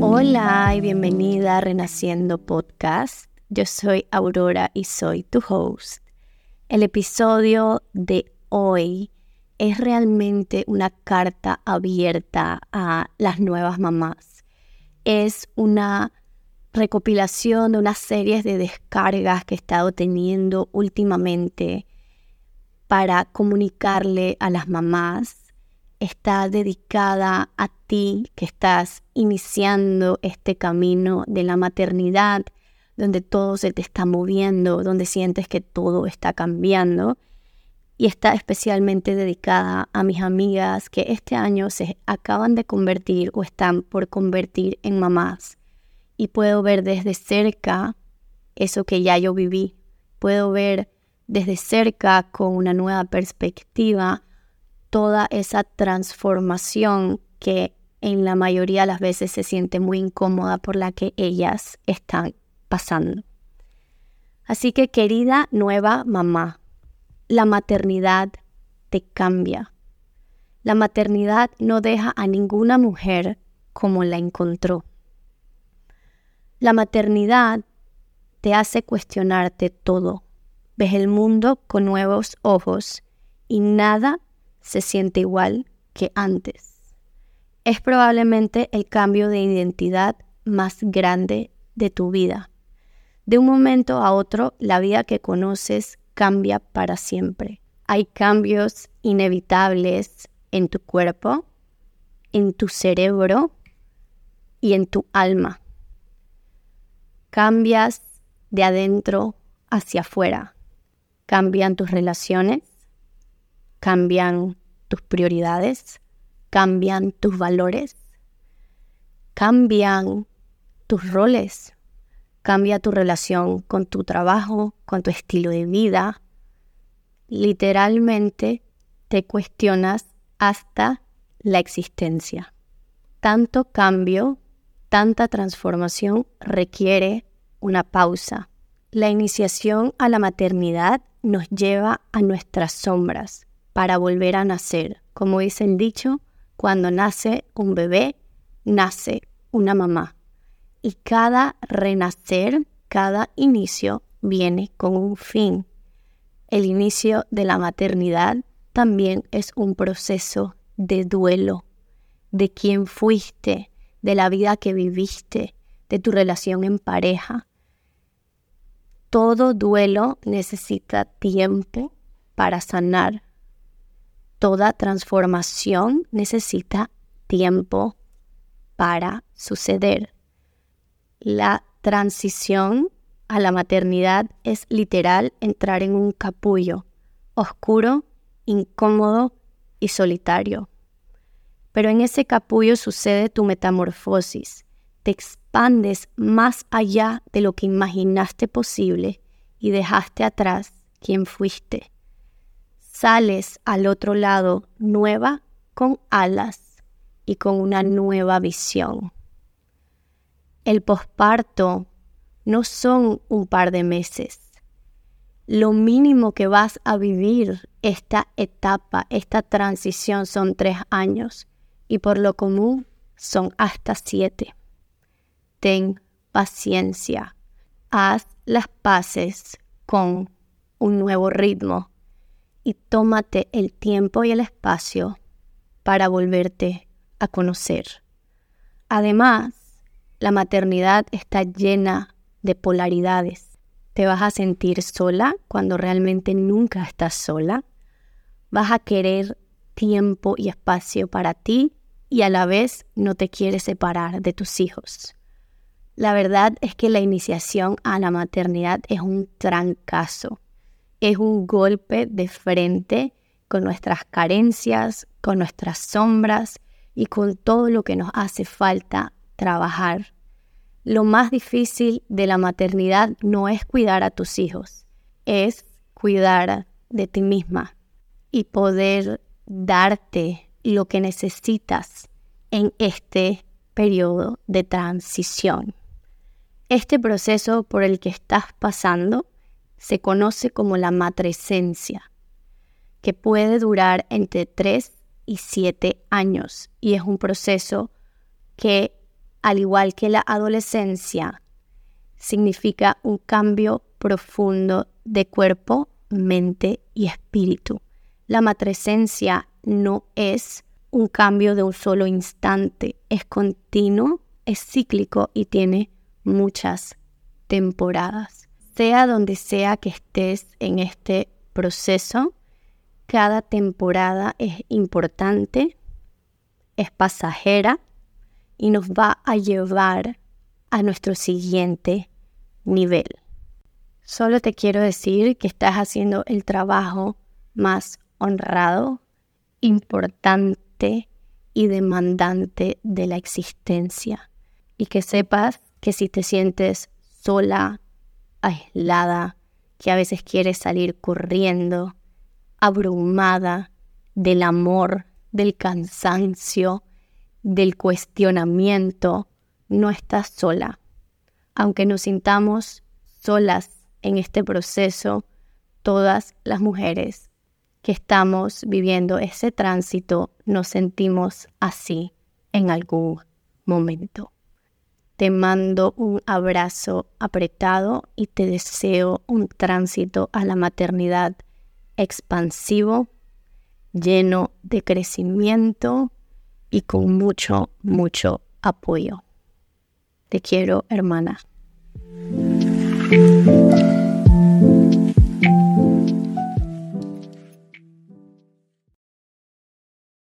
Hola y bienvenida a Renaciendo Podcast. Yo soy Aurora y soy tu host. El episodio de hoy es realmente una carta abierta a las nuevas mamás. Es una recopilación de unas series de descargas que he estado teniendo últimamente para comunicarle a las mamás. Está dedicada a ti que estás iniciando este camino de la maternidad, donde todo se te está moviendo, donde sientes que todo está cambiando. Y está especialmente dedicada a mis amigas que este año se acaban de convertir o están por convertir en mamás y puedo ver desde cerca eso que ya yo viví. Puedo ver desde cerca con una nueva perspectiva toda esa transformación que en la mayoría de las veces se siente muy incómoda por la que ellas están pasando. Así que querida nueva mamá, la maternidad te cambia. La maternidad no deja a ninguna mujer como la encontró. La maternidad te hace cuestionarte todo. Ves el mundo con nuevos ojos y nada se siente igual que antes. Es probablemente el cambio de identidad más grande de tu vida. De un momento a otro, la vida que conoces cambia para siempre. Hay cambios inevitables en tu cuerpo, en tu cerebro y en tu alma cambias de adentro hacia afuera. Cambian tus relaciones, cambian tus prioridades, cambian tus valores, cambian tus roles, cambia tu relación con tu trabajo, con tu estilo de vida. Literalmente te cuestionas hasta la existencia. Tanto cambio tanta transformación requiere una pausa. La iniciación a la maternidad nos lleva a nuestras sombras para volver a nacer. Como dice el dicho, cuando nace un bebé, nace una mamá. Y cada renacer, cada inicio viene con un fin. El inicio de la maternidad también es un proceso de duelo de quién fuiste, de la vida que viviste, de tu relación en pareja. Todo duelo necesita tiempo para sanar. Toda transformación necesita tiempo para suceder. La transición a la maternidad es literal entrar en un capullo oscuro, incómodo y solitario. Pero en ese capullo sucede tu metamorfosis. Te expandes más allá de lo que imaginaste posible y dejaste atrás quien fuiste. Sales al otro lado nueva con alas y con una nueva visión. El posparto no son un par de meses. Lo mínimo que vas a vivir esta etapa, esta transición son tres años y por lo común son hasta siete. Ten paciencia, haz las paces con un nuevo ritmo y tómate el tiempo y el espacio para volverte a conocer. Además, la maternidad está llena de polaridades. Te vas a sentir sola cuando realmente nunca estás sola. Vas a querer tiempo y espacio para ti y a la vez no te quieres separar de tus hijos. La verdad es que la iniciación a la maternidad es un trancazo, es un golpe de frente con nuestras carencias, con nuestras sombras y con todo lo que nos hace falta trabajar. Lo más difícil de la maternidad no es cuidar a tus hijos, es cuidar de ti misma y poder darte lo que necesitas en este periodo de transición. Este proceso por el que estás pasando se conoce como la matresencia, que puede durar entre 3 y 7 años. Y es un proceso que, al igual que la adolescencia, significa un cambio profundo de cuerpo, mente y espíritu. La matresencia no es un cambio de un solo instante, es continuo, es cíclico y tiene muchas temporadas. Sea donde sea que estés en este proceso, cada temporada es importante, es pasajera y nos va a llevar a nuestro siguiente nivel. Solo te quiero decir que estás haciendo el trabajo más honrado, importante y demandante de la existencia. Y que sepas que si te sientes sola, aislada, que a veces quieres salir corriendo, abrumada del amor, del cansancio, del cuestionamiento, no estás sola. Aunque nos sintamos solas en este proceso, todas las mujeres que estamos viviendo ese tránsito nos sentimos así en algún momento. Te mando un abrazo apretado y te deseo un tránsito a la maternidad expansivo, lleno de crecimiento y con mucho, mucho apoyo. Te quiero, hermana.